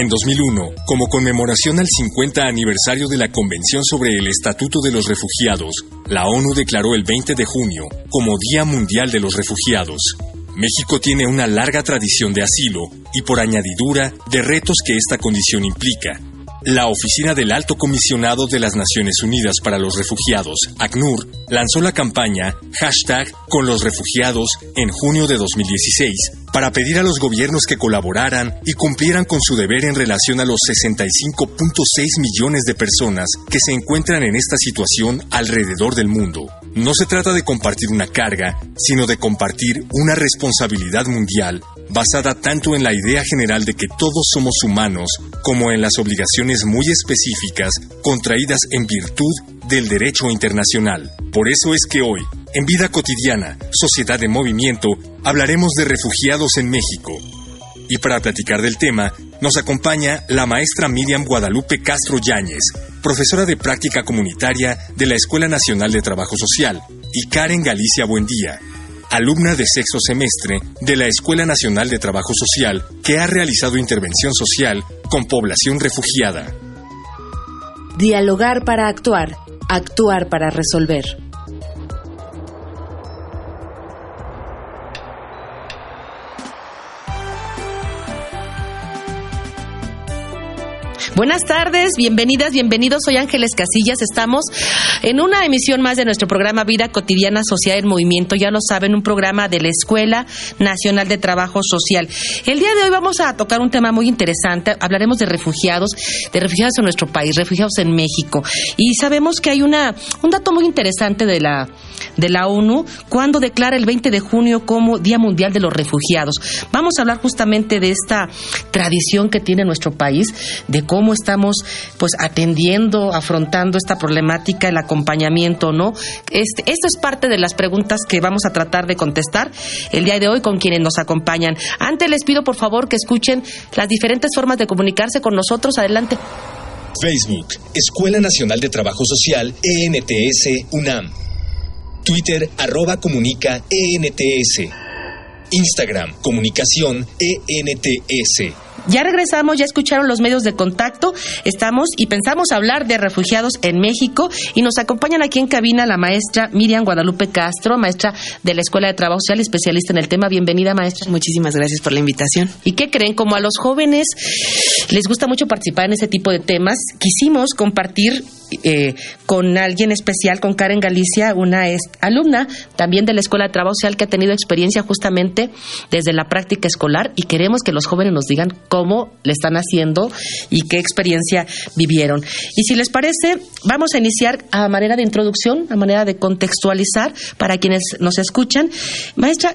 En 2001, como conmemoración al 50 aniversario de la Convención sobre el Estatuto de los Refugiados, la ONU declaró el 20 de junio como Día Mundial de los Refugiados. México tiene una larga tradición de asilo y por añadidura de retos que esta condición implica, la Oficina del Alto Comisionado de las Naciones Unidas para los Refugiados, ACNUR, lanzó la campaña hashtag con los refugiados en junio de 2016 para pedir a los gobiernos que colaboraran y cumplieran con su deber en relación a los 65.6 millones de personas que se encuentran en esta situación alrededor del mundo. No se trata de compartir una carga, sino de compartir una responsabilidad mundial basada tanto en la idea general de que todos somos humanos como en las obligaciones muy específicas contraídas en virtud del derecho internacional. Por eso es que hoy, en Vida Cotidiana, Sociedad de Movimiento, hablaremos de refugiados en México. Y para platicar del tema, nos acompaña la maestra Miriam Guadalupe Castro Yáñez, profesora de práctica comunitaria de la Escuela Nacional de Trabajo Social, y Karen Galicia Buendía, alumna de sexto semestre de la Escuela Nacional de Trabajo Social, que ha realizado intervención social con población refugiada. Dialogar para actuar, actuar para resolver. Buenas tardes, bienvenidas, bienvenidos. Soy Ángeles Casillas. Estamos en una emisión más de nuestro programa Vida Cotidiana Social en Movimiento. Ya lo saben, un programa de la Escuela Nacional de Trabajo Social. El día de hoy vamos a tocar un tema muy interesante. Hablaremos de refugiados, de refugiados en nuestro país, refugiados en México. Y sabemos que hay una, un dato muy interesante de la, de la ONU cuando declara el 20 de junio como Día Mundial de los Refugiados. Vamos a hablar justamente de esta tradición que tiene nuestro país, de cómo estamos pues atendiendo, afrontando esta problemática, el acompañamiento, ¿no? Este, esto es parte de las preguntas que vamos a tratar de contestar el día de hoy con quienes nos acompañan. Antes les pido por favor que escuchen las diferentes formas de comunicarse con nosotros. Adelante. Facebook, Escuela Nacional de Trabajo Social, ENTS, UNAM. Twitter, arroba comunica, ENTS. Instagram, comunicación, ENTS. Ya regresamos, ya escucharon los medios de contacto. Estamos y pensamos hablar de refugiados en México y nos acompañan aquí en cabina la maestra Miriam Guadalupe Castro, maestra de la Escuela de Trabajo Social, especialista en el tema. Bienvenida, maestra. Muchísimas gracias por la invitación. ¿Y qué creen? Como a los jóvenes les gusta mucho participar en ese tipo de temas, quisimos compartir eh, con alguien especial, con Karen Galicia, una alumna también de la Escuela de Trabajo Social que ha tenido experiencia justamente desde la práctica escolar y queremos que los jóvenes nos digan cómo le están haciendo y qué experiencia vivieron. Y si les parece, vamos a iniciar a manera de introducción, a manera de contextualizar para quienes nos escuchan. Maestra,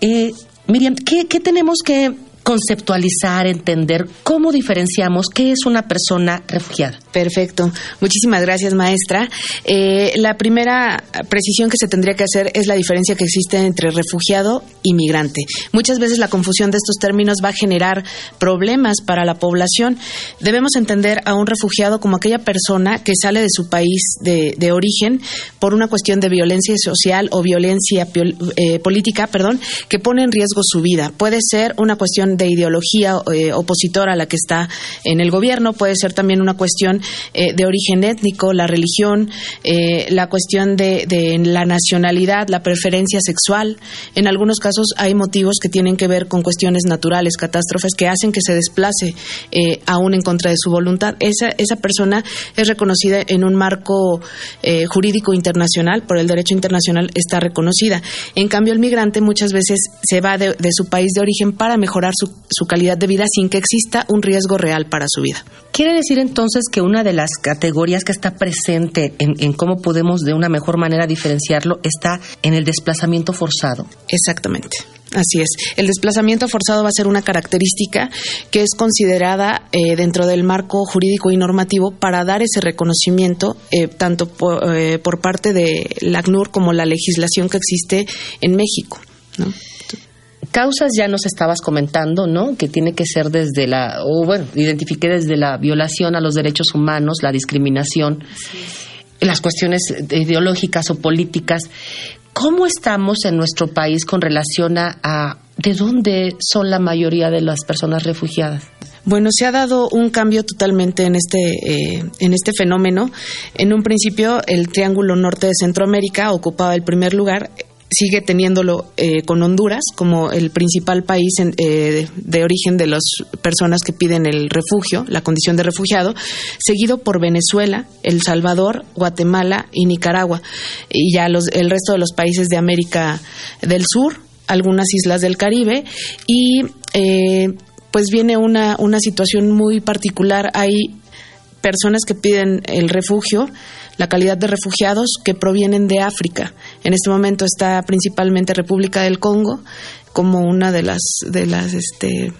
eh, Miriam, ¿qué, ¿qué tenemos que conceptualizar, entender cómo diferenciamos qué es una persona refugiada. Perfecto. Muchísimas gracias, maestra. Eh, la primera precisión que se tendría que hacer es la diferencia que existe entre refugiado y migrante. Muchas veces la confusión de estos términos va a generar problemas para la población. Debemos entender a un refugiado como aquella persona que sale de su país de, origen por una cuestión de violencia social o violencia eh, política, perdón, que pone en riesgo su vida. Puede ser una cuestión de ideología eh, opositora a la que está en el gobierno, puede ser también una cuestión eh, de origen étnico, la religión, eh, la cuestión de, la nacionalidad, la preferencia sexual. En algunos casos hay motivos que tienen que ver con cuestiones naturales, catástrofes que hacen que se desplace aún en contra de su voluntad. Esa, esa persona es reconocida en un marco jurídico internacional, por el derecho internacional está reconocida. En cambio, el migrante muchas veces se va de, de su país de origen para mejorar su su, calidad de vida sin que exista un riesgo real para su vida. Quiere decir entonces que una de las categorías que está presente en, en cómo podemos de una mejor manera diferenciarlo está en el desplazamiento forzado. Exactamente. Así es. El desplazamiento forzado va a ser una característica que es considerada eh, dentro del marco jurídico y normativo para dar ese reconocimiento eh, tanto por, eh, por, parte de la ACNUR como la legislación que existe en México. ¿no? Causas ya nos estabas comentando, ¿no? Que tiene que ser desde la, o bueno, identifiqué desde la violación a los derechos humanos, la discriminación, las cuestiones ideológicas o políticas. ¿Cómo estamos en nuestro país con relación a, de dónde son la mayoría de las personas refugiadas? Bueno, se ha dado un cambio totalmente en este, eh, en este fenómeno. En un principio, el Triángulo Norte de Centroamérica ocupaba el primer lugar sigue teniéndolo eh, con Honduras como el principal país en, eh, de origen de las personas que piden el refugio, la condición de refugiado, seguido por Venezuela, El Salvador, Guatemala y Nicaragua, y ya los, el resto de los países de América del Sur, algunas islas del Caribe y eh, pues viene una, una situación muy particular. Hay personas que piden el refugio la calidad de refugiados que provienen de África. En este momento está principalmente República del Congo como una de las de las este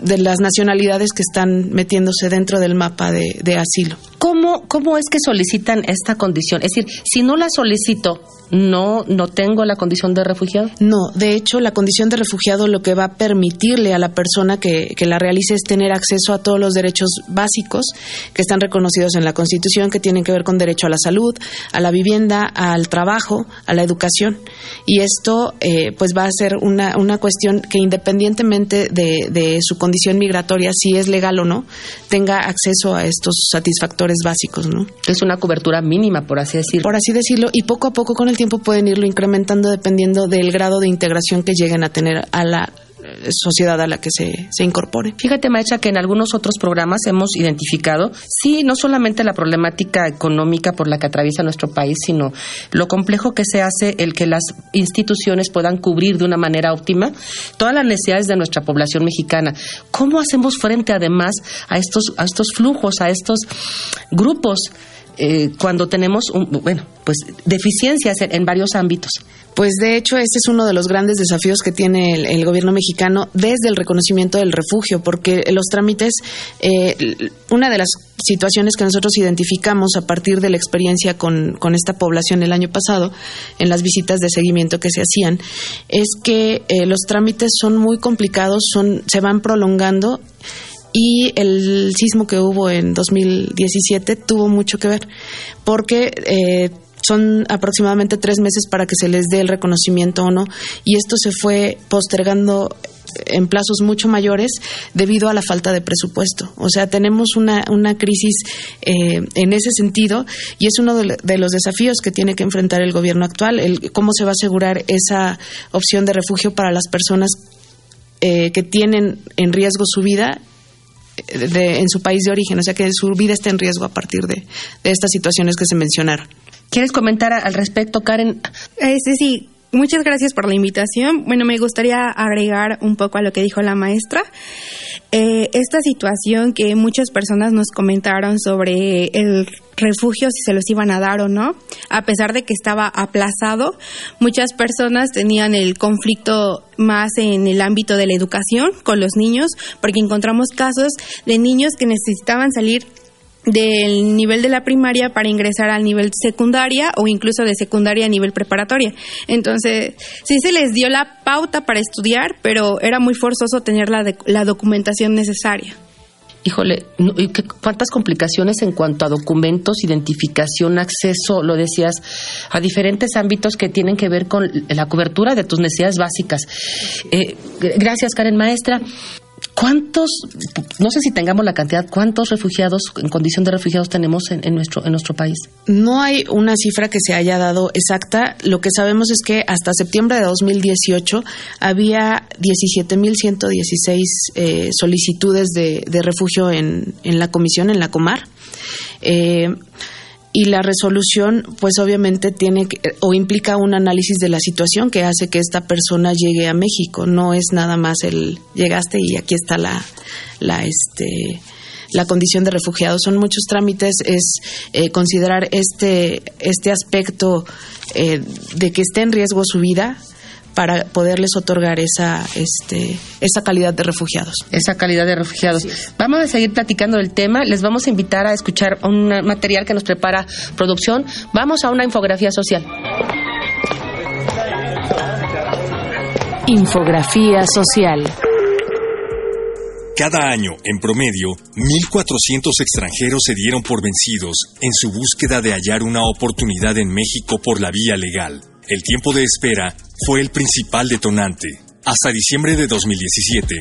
de las nacionalidades que están metiéndose dentro del mapa de, de asilo. ¿Cómo, ¿Cómo es que solicitan esta condición? Es decir, si no la solicito, no, no tengo la condición de refugiado? No, de hecho, la condición de refugiado lo que va a permitirle a la persona que, que, la realice es tener acceso a todos los derechos básicos que están reconocidos en la Constitución, que tienen que ver con derecho a la salud, a la vivienda, al trabajo, a la educación. Y esto, eh, pues, va a ser una, una cuestión que independientemente de, de su condición migratoria, si es legal o no, tenga acceso a estos satisfactores básicos, ¿no? Es una cobertura mínima, por así decirlo. Por así decirlo, y poco a poco con el tiempo pueden irlo incrementando dependiendo del grado de integración que lleguen a tener a la sociedad a la que se, se, incorpore. Fíjate, maestra, que en algunos otros programas hemos identificado, sí, no solamente la problemática económica por la que atraviesa nuestro país, sino lo complejo que se hace el que las instituciones puedan cubrir de una manera óptima todas las necesidades de nuestra población mexicana. ¿Cómo hacemos frente, además, a estos, a estos flujos, a estos grupos? Eh, cuando tenemos, un, bueno, pues deficiencias en, varios ámbitos. Pues de hecho, ese es uno de los grandes desafíos que tiene el, el gobierno mexicano desde el reconocimiento del refugio, porque los trámites, eh, una de las situaciones que nosotros identificamos a partir de la experiencia con, con, esta población el año pasado, en las visitas de seguimiento que se hacían, es que eh, los trámites son muy complicados, son, se van prolongando y el sismo que hubo en 2017 tuvo mucho que ver, porque eh, son aproximadamente tres meses para que se les dé el reconocimiento o no, y esto se fue postergando en plazos mucho mayores debido a la falta de presupuesto. O sea, tenemos una, una crisis eh, en ese sentido y es uno de, de, los desafíos que tiene que enfrentar el gobierno actual, el, cómo se va a asegurar esa opción de refugio para las personas eh, que tienen en riesgo su vida de, en su país de origen, o sea que su vida está en riesgo a partir de, de estas situaciones que se mencionaron. ¿Quieres comentar al respecto, Karen? Este sí, muchas gracias por la invitación. Bueno, me gustaría agregar un poco a lo que dijo la maestra. Eh, esta situación que muchas personas nos comentaron sobre el refugio, si se los iban a dar o no, a pesar de que estaba aplazado, muchas personas tenían el conflicto más en el ámbito de la educación con los niños, porque encontramos casos de niños que necesitaban salir del nivel de la primaria para ingresar al nivel secundaria o incluso de secundaria a nivel preparatoria. Entonces, sí se les dio la pauta para estudiar, pero era muy forzoso tener la, de, la documentación necesaria. Híjole, ¿cuántas complicaciones en cuanto a documentos, identificación, acceso, lo decías, a diferentes ámbitos que tienen que ver con la cobertura de tus necesidades básicas? Eh, gracias, Karen Maestra. ¿Cuántos, no sé si tengamos la cantidad, cuántos refugiados en condición de refugiados tenemos en, en, nuestro, en nuestro país? No hay una cifra que se haya dado exacta. Lo que sabemos es que hasta septiembre de 2018 había 17.116 eh, solicitudes de, refugio en, en, la comisión, en la Comar. Eh, y la resolución pues obviamente tiene que, o implica un análisis de la situación que hace que esta persona llegue a México. No es nada más el llegaste y aquí está la la este la condición de refugiado. Son muchos trámites. Es eh, considerar este este aspecto eh, de que esté en riesgo su vida para poderles otorgar esa, este, esa calidad de refugiados. Esa calidad de refugiados. Vamos a seguir platicando del tema. Les vamos a invitar a escuchar un material que nos prepara producción. Vamos a una infografía social. Infografía social. Cada año, en promedio, 1.400 extranjeros se dieron por vencidos en su búsqueda de hallar una oportunidad en México por la vía legal. El tiempo de espera fue el principal detonante. Hasta diciembre de 2017,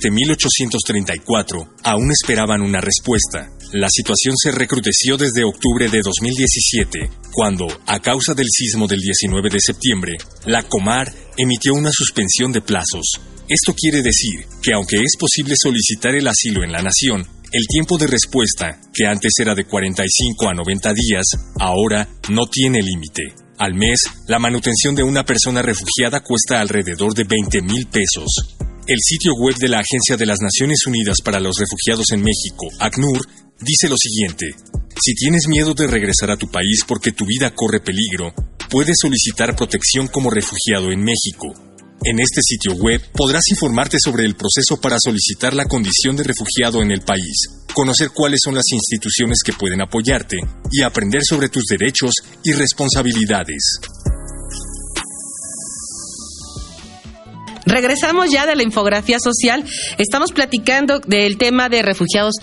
7.834 aún esperaban una respuesta. La situación se recrudeció desde octubre de 2017, cuando, a causa del sismo del 19 de septiembre, la Comar emitió una suspensión de plazos, esto quiere decir que aunque es posible solicitar el asilo en la nación, el tiempo de respuesta, que antes era de 45 a 90 días, ahora no tiene límite. Al mes, la manutención de una persona refugiada cuesta alrededor de 20 mil pesos. El sitio web de la Agencia de las Naciones Unidas para los Refugiados en México, ACNUR, dice lo siguiente. Si tienes miedo de regresar a tu país porque tu vida corre peligro, puedes solicitar protección como refugiado en México. En este sitio web podrás informarte sobre el proceso para solicitar la condición de refugiado en el país, conocer cuáles son las instituciones que pueden apoyarte y aprender sobre tus derechos y responsabilidades. Regresamos ya de la infografía social. Estamos platicando del tema de refugiados,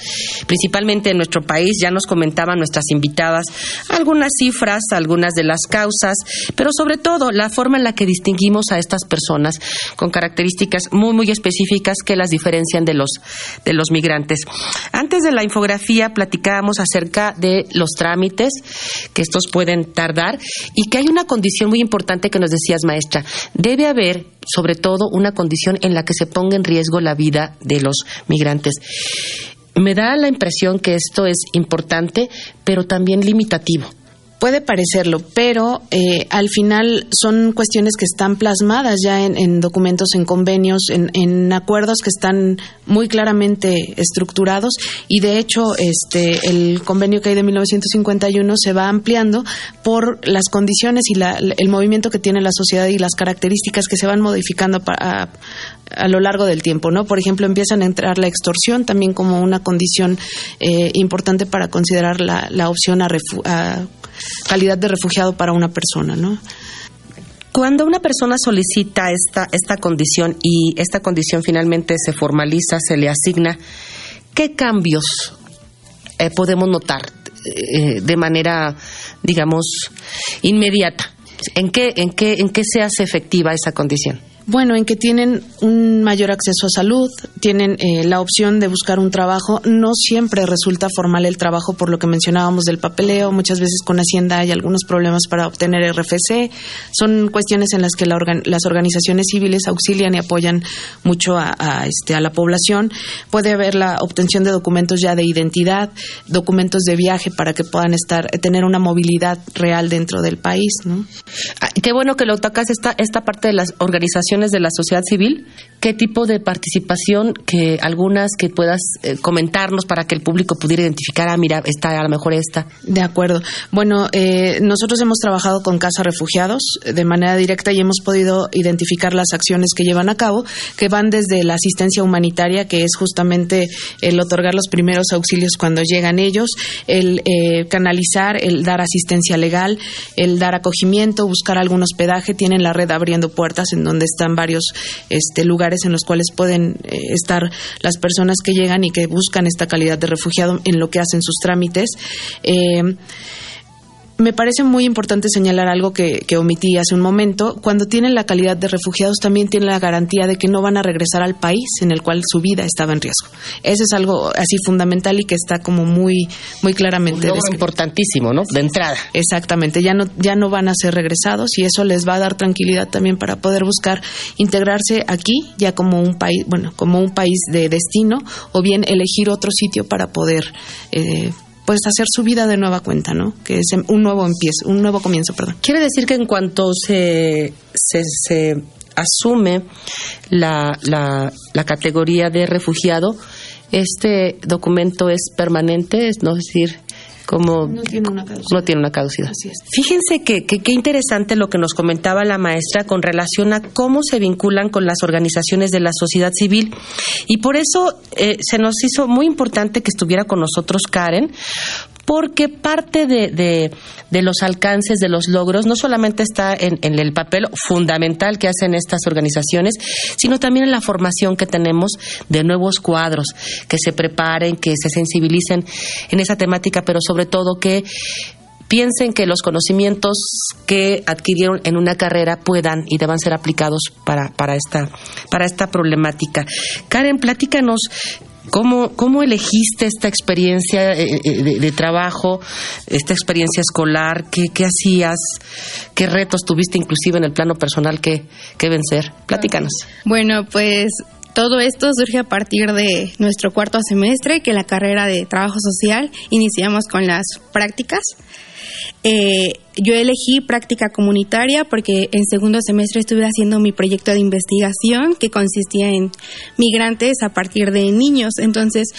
principalmente en nuestro país. Ya nos comentaban nuestras invitadas algunas cifras, algunas de las causas, pero sobre todo la forma en la que distinguimos a estas personas con características muy, muy específicas que las diferencian de los, de los migrantes. Antes de la infografía platicábamos acerca de los trámites, que estos pueden tardar, y que hay una condición muy importante que nos decías, maestra. Debe haber, sobre todo, una condición en la que se ponga en riesgo la vida de los migrantes. Me da la impresión que esto es importante, pero también limitativo. Puede parecerlo, pero eh, al final son cuestiones que están plasmadas ya en, documentos, en convenios, en, acuerdos que están muy claramente estructurados y de hecho este el convenio que hay de 1951 se va ampliando por las condiciones y el movimiento que tiene la sociedad y las características que se van modificando a, lo largo del tiempo, ¿no? Por ejemplo, empiezan a entrar la extorsión también como una condición eh, importante para considerar la, la opción a, a calidad de refugiado para una persona, ¿no? Cuando una persona solicita esta, esta condición y esta condición finalmente se formaliza, se le asigna, ¿qué cambios eh, podemos notar eh, de manera, digamos, inmediata? ¿En qué, en, qué, ¿En qué se hace efectiva esa condición? Bueno, en que tienen un mayor acceso a salud, tienen eh, la opción de buscar un trabajo. No siempre resulta formal el trabajo por lo que mencionábamos del papeleo. Muchas veces con Hacienda hay algunos problemas para obtener RFC. Son cuestiones en las que las organizaciones civiles auxilian y apoyan mucho a, este, a la población. Puede haber la obtención de documentos ya de identidad, documentos de viaje para que puedan estar tener una movilidad real dentro del país. ¿no? Ah, qué bueno que lo tocas esta, esta parte de las organizaciones de la sociedad civil, qué tipo de participación, que algunas que puedas eh, comentarnos para que el público pudiera identificar, ah, mira, está a lo mejor esta. De acuerdo. Bueno, eh, nosotros hemos trabajado con Casa Refugiados de manera directa y hemos podido identificar las acciones que llevan a cabo, que van desde la asistencia humanitaria, que es justamente el otorgar los primeros auxilios cuando llegan ellos, el eh, canalizar, el dar asistencia legal, el dar acogimiento, buscar algún hospedaje, tienen la red abriendo puertas en donde está varios este, lugares en los cuales pueden eh, estar las personas que llegan y que buscan esta calidad de refugiado en lo que hacen sus trámites. Eh, me parece muy importante señalar algo que, omití hace un momento. Cuando tienen la calidad de refugiados, también tienen la garantía de que no van a regresar al país en el cual su vida estaba en riesgo. Eso es algo así fundamental y que está como muy, muy claramente. Un importantísimo, ¿no? De entrada. Exactamente. Ya no, ya no van a ser regresados y eso les va a dar tranquilidad también para poder buscar integrarse aquí ya como un país, bueno, como un país de destino o bien elegir otro sitio para poder eh, pues hacer su vida de nueva cuenta, ¿no? Que es un nuevo empiezo, un nuevo comienzo, perdón. Quiere decir que en cuanto se, se, asume la, la, la, categoría de refugiado, este documento es permanente, es no decir, como No tiene una caducidad. no tiene una caducidad. Así es. Fíjense que qué interesante lo que nos comentaba la maestra con relación a cómo se vinculan con las organizaciones de la sociedad civil y por eso eh, se nos hizo muy importante que estuviera con nosotros Karen porque parte de, de- los alcances, de los logros, no solamente está en, en el papel fundamental que hacen estas organizaciones, sino también en la formación que tenemos de nuevos cuadros, que se preparen, que se sensibilicen en esa temática, pero sobre todo que piensen que los conocimientos que adquirieron en una carrera puedan y deban ser aplicados para, para, esta, para esta problemática. Karen, platícanos cómo, cómo elegiste esta experiencia eh, eh, de, trabajo, esta experiencia escolar, qué, qué hacías, qué retos tuviste inclusive en el plano personal que, que vencer. Platícanos. Bueno, pues todo esto surge a partir de nuestro cuarto semestre, que la carrera de trabajo social iniciamos con las prácticas. Eh, yo elegí práctica comunitaria porque en segundo semestre estuve haciendo mi proyecto de investigación que consistía en migrantes a partir de niños. Entonces,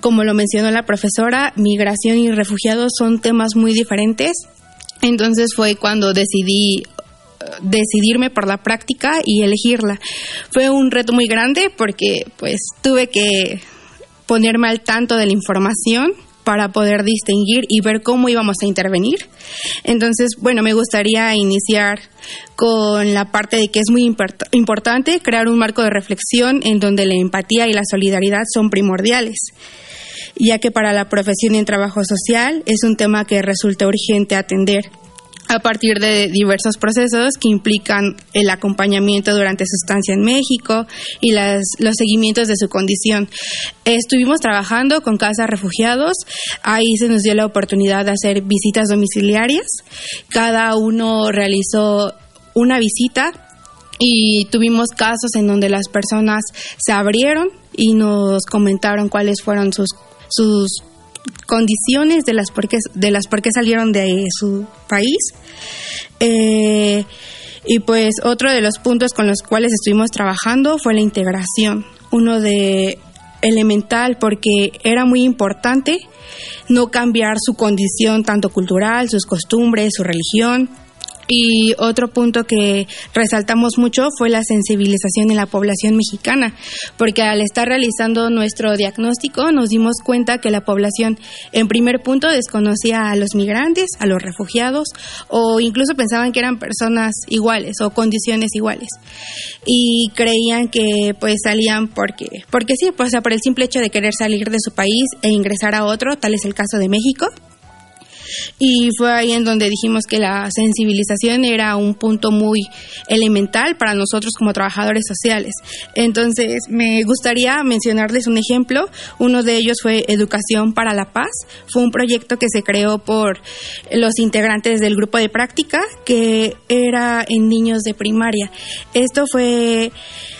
como lo mencionó la profesora, migración y refugiados son temas muy diferentes. Entonces fue cuando decidí decidirme por la práctica y elegirla. Fue un reto muy grande porque pues tuve que ponerme al tanto de la información para poder distinguir y ver cómo íbamos a intervenir. Entonces, bueno, me gustaría iniciar con la parte de que es muy import- importante crear un marco de reflexión en donde la empatía y la solidaridad son primordiales ya que para la profesión en trabajo social es un tema que resulta urgente atender a partir de diversos procesos que implican el acompañamiento durante su estancia en México y las, los seguimientos de su condición. Estuvimos trabajando con casas refugiados, ahí se nos dio la oportunidad de hacer visitas domiciliarias, cada uno realizó una visita y tuvimos casos en donde las personas se abrieron y nos comentaron cuáles fueron sus sus condiciones de las por qué, de las por qué salieron de su país. Eh, y pues otro de los puntos con los cuales estuvimos trabajando fue la integración. Uno de elemental porque era muy importante no cambiar su condición tanto cultural, sus costumbres, su religión. Y otro punto que resaltamos mucho fue la sensibilización en la población mexicana, porque al estar realizando nuestro diagnóstico nos dimos cuenta que la población en primer punto desconocía a los migrantes, a los refugiados, o incluso pensaban que eran personas iguales o condiciones iguales. Y creían que pues salían porque, porque sí, pues, sea, por el simple hecho de querer salir de su país e ingresar a otro, tal es el caso de México. Y fue ahí en donde dijimos que la sensibilización era un punto muy elemental para nosotros como trabajadores sociales. Entonces, me gustaría mencionarles un ejemplo. Uno de ellos fue Educación para la Paz. Fue un proyecto que se creó por los integrantes del grupo de práctica, que era en niños de primaria. Esto fue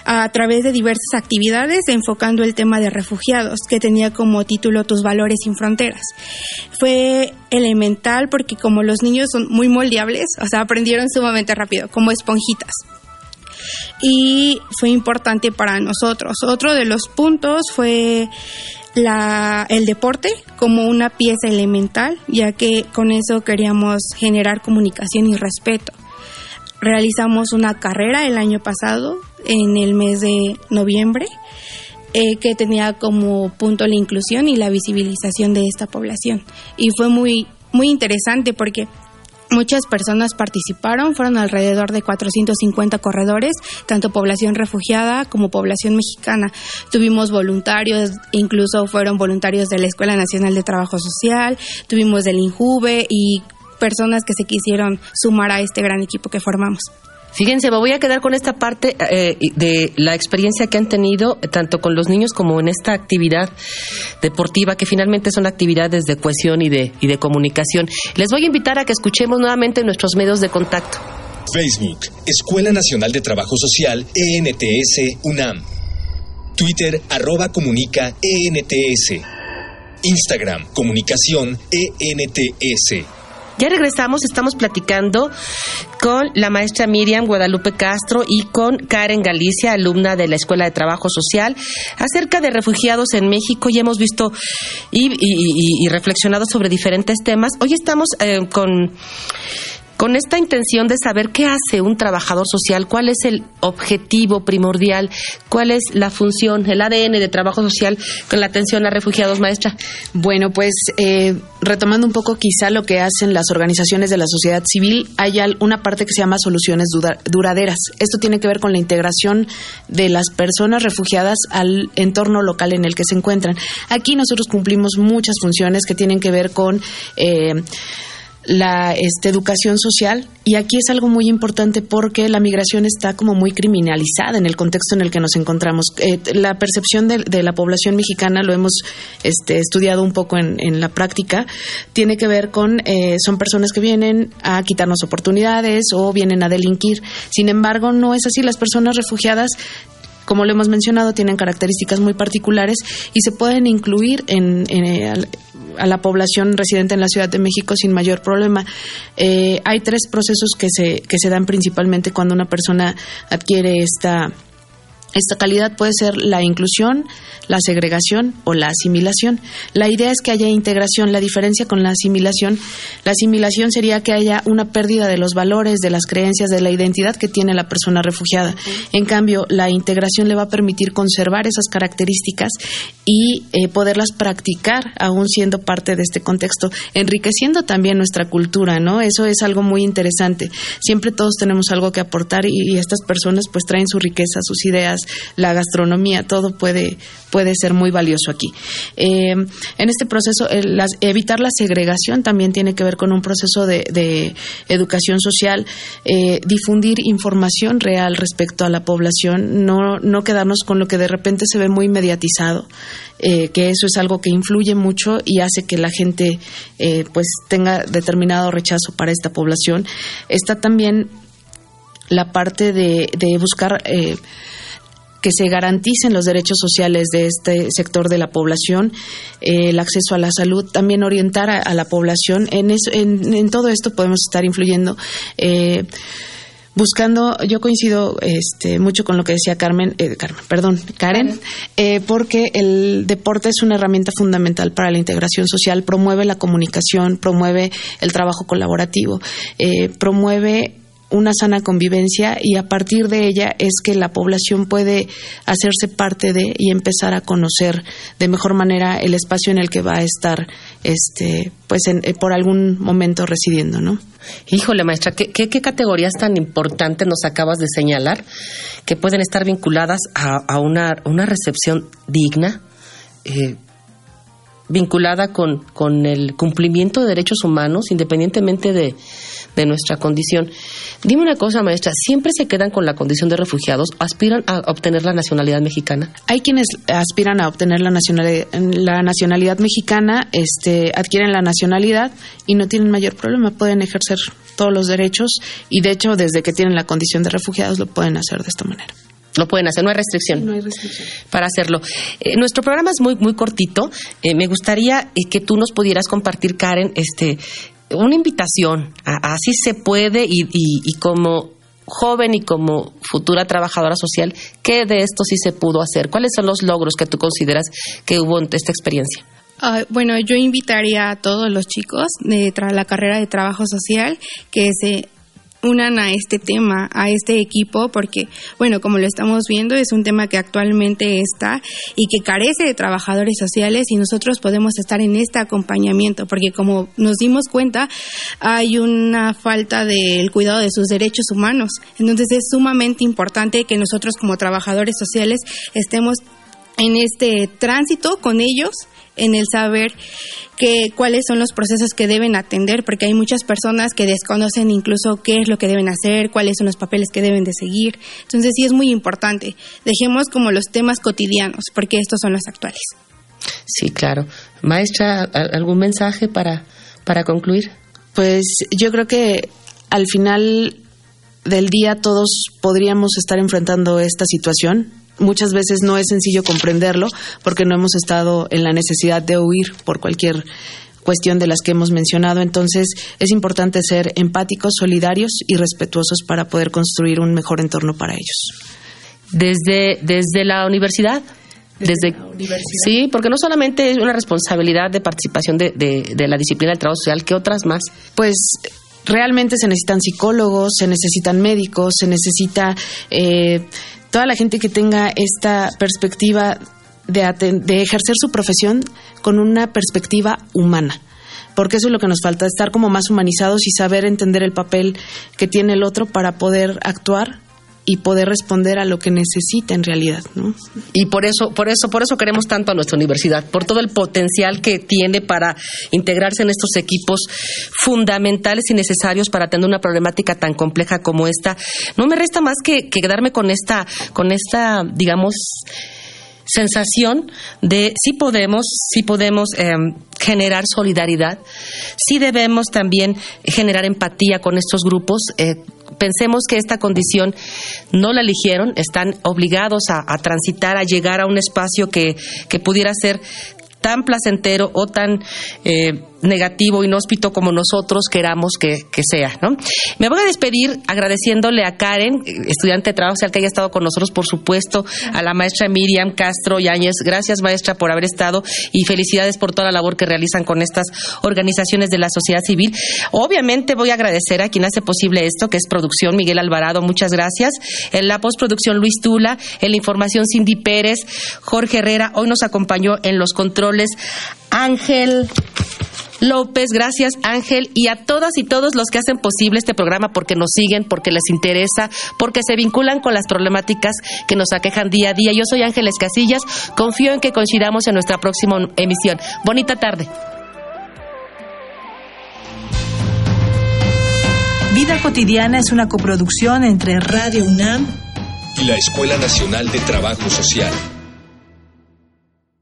a través de diversas actividades enfocando el tema de refugiados, que tenía como título Tus valores sin fronteras. Fue porque como los niños son muy moldeables, o sea, aprendieron sumamente rápido, como esponjitas. Y fue importante para nosotros. Otro de los puntos fue el deporte como una pieza elemental, ya que con eso queríamos generar comunicación y respeto. Realizamos una carrera el año pasado, en el mes de noviembre, eh, que tenía como punto la inclusión y la visibilización de esta población. Y fue muy, muy interesante porque Muchas personas participaron, fueron alrededor de 450 corredores, tanto población refugiada como población mexicana. Tuvimos voluntarios, incluso fueron voluntarios de la Escuela Nacional de Trabajo Social, tuvimos del INJUVE y personas que se quisieron sumar a este gran equipo que formamos. Fíjense, me voy a quedar con esta parte eh, de la experiencia que han tenido eh, tanto con los niños como en esta actividad deportiva, que finalmente son actividades de cohesión y de, y de comunicación. Les voy a invitar a que escuchemos nuevamente nuestros medios de contacto. Facebook, Escuela Nacional de Trabajo Social, ENTS, UNAM. Twitter, arroba comunica, ENTS. Instagram, comunicación, ENTS. Ya regresamos, estamos platicando con la maestra Miriam Guadalupe Castro y con Karen Galicia, alumna de la Escuela de Trabajo Social, acerca de refugiados en México y hemos visto y, reflexionado sobre diferentes temas. Hoy estamos eh, con con esta intención de saber qué hace un trabajador social, cuál es el objetivo primordial, cuál es la función, el ADN de trabajo social con la atención a refugiados, maestra. Bueno, pues eh, retomando un poco quizá lo que hacen las organizaciones de la sociedad civil, hay una parte que se llama soluciones duraderas. Esto tiene que ver con la integración de las personas refugiadas al entorno local en el que se encuentran. Aquí nosotros cumplimos muchas funciones que tienen que ver con... Eh, la este, educación social y aquí es algo muy importante porque la migración está como muy criminalizada en el contexto en el que nos encontramos. Eh, la percepción de, la población mexicana, lo hemos este, estudiado un poco en, la práctica, tiene que ver con, eh, son personas que vienen a quitarnos oportunidades o vienen a delinquir. Sin embargo, no es así. Las personas refugiadas como lo hemos mencionado, tienen características muy particulares y se pueden incluir en, eh, a la población residente en la Ciudad de México sin mayor problema. Eh, hay tres procesos que se, que se dan principalmente cuando una persona adquiere esta esta calidad puede ser la inclusión, la segregación o la asimilación. La idea es que haya integración. La diferencia con la asimilación, la asimilación sería que haya una pérdida de los valores, de las creencias, de la identidad que tiene la persona refugiada. En cambio, la integración le va a permitir conservar esas características y eh, poderlas practicar aún siendo parte de este contexto, enriqueciendo también nuestra cultura, ¿no? Eso es algo muy interesante. Siempre todos tenemos algo que aportar y, y estas personas pues traen su riqueza, sus ideas, la gastronomía, todo puede, puede ser muy valioso aquí. Eh, en este proceso, evitar la segregación también tiene que ver con un proceso de, educación social, eh, difundir información real respecto a la población, no, no quedarnos con lo que de repente se ve muy mediatizado. Eh, que eso es algo que influye mucho y hace que la gente pues tenga determinado rechazo para esta población. Está también la parte de buscar que se garanticen los derechos sociales de este sector de la población, eh, el acceso a la salud, también orientar a, la población. En, en, todo esto podemos estar influyendo. Eh, buscando, yo coincido este, mucho con lo que decía Carmen, eh, Carmen perdón, Karen, porque el deporte es una herramienta fundamental para la integración social, promueve la comunicación, promueve el trabajo colaborativo, promueve una sana convivencia y a partir de ella es que la población puede hacerse parte de y empezar a conocer de mejor manera el espacio en el que va a estar este pues eh, por algún momento residiendo, ¿no? Híjole, maestra, ¿qué, ¿qué, categorías tan importantes nos acabas de señalar que pueden estar vinculadas a, una, una, recepción digna, eh, vinculada con, con el cumplimiento de derechos humanos, independientemente de, de nuestra condición. Dime una cosa, maestra, ¿siempre se quedan con la condición de refugiados? ¿Aspiran a obtener la nacionalidad mexicana? Hay quienes aspiran a obtener la nacionalidad, la nacionalidad mexicana, este, adquieren la nacionalidad y no tienen mayor problema, pueden ejercer todos los derechos y de hecho desde que tienen la condición de refugiados lo pueden hacer de esta manera. Lo pueden hacer, no hay restricción. No hay restricción. Para hacerlo. Eh, nuestro programa es muy, muy cortito. Eh, me gustaría eh, que tú nos pudieras compartir, Karen, este, una invitación, a, así se puede y, y, como joven y como futura trabajadora social, ¿qué de esto sí se pudo hacer? ¿Cuáles son los logros que tú consideras que hubo en esta experiencia? Ah, bueno, yo invitaría a todos los chicos de la carrera de trabajo social que se unan a este tema, a este equipo, porque, bueno, como lo estamos viendo, es un tema que actualmente está y que carece de trabajadores sociales y nosotros podemos estar en este acompañamiento, porque como nos dimos cuenta, hay una falta del cuidado de sus derechos humanos. Entonces es sumamente importante que nosotros como trabajadores sociales estemos en este tránsito con ellos en el saber que, cuáles son los procesos que deben atender, porque hay muchas personas que desconocen incluso qué es lo que deben hacer, cuáles son los papeles que deben de seguir. Entonces sí es muy importante. Dejemos como los temas cotidianos, porque estos son los actuales. Sí, claro. Maestra, ¿algún mensaje para, para concluir? Pues yo creo que al final del día todos podríamos estar enfrentando esta situación muchas veces no es sencillo comprenderlo porque no hemos estado en la necesidad de huir por cualquier cuestión de las que hemos mencionado. Entonces, es importante ser empáticos, solidarios y respetuosos para poder construir un mejor entorno para ellos. Desde, desde la universidad. Desde, Sí, porque no solamente es una responsabilidad de participación de, de, la disciplina del trabajo social, ¿qué otras más? Pues realmente se necesitan psicólogos, se necesitan médicos, se necesita eh, toda la gente que tenga esta perspectiva de, de ejercer su profesión con una perspectiva humana. Porque eso es lo que nos falta, estar como más humanizados y saber entender el papel que tiene el otro para poder actuar y poder responder a lo que necesita en realidad, ¿no? Y por eso, por eso, por eso queremos tanto a nuestra universidad, por todo el potencial que tiene para integrarse en estos equipos fundamentales y necesarios para atender una problemática tan compleja como esta. No me resta más que, quedarme con esta, con esta, digamos, sensación de si podemos, si podemos em, generar solidaridad, si debemos también generar empatía con estos grupos. Eh, pensemos que esta condición no la eligieron, están obligados a, transitar, a llegar a un espacio que, que pudiera ser tan placentero o tan eh, negativo, inhóspito como nosotros queramos que, sea. ¿no? Me voy a despedir agradeciéndole a Karen, estudiante de trabajo social que haya estado con nosotros, por supuesto, a la maestra Miriam Castro Yáñez. Gracias, maestra, por haber estado y felicidades por toda la labor que realizan con estas organizaciones de la sociedad civil. Obviamente voy a agradecer a quien hace posible esto, que es Producción Miguel Alvarado. Muchas gracias. En la postproducción Luis Tula, en la información Cindy Pérez, Jorge Herrera. Hoy nos acompañó en los controles Ángel. López, gracias Ángel y a todas y todos los que hacen posible este programa porque nos siguen, porque les interesa, porque se vinculan con las problemáticas que nos aquejan día a día. Yo soy Ángeles Casillas, confío en que coincidamos en nuestra próxima emisión. Bonita tarde. Vida cotidiana es una coproducción entre Radio UNAM y la Escuela Nacional de Trabajo Social.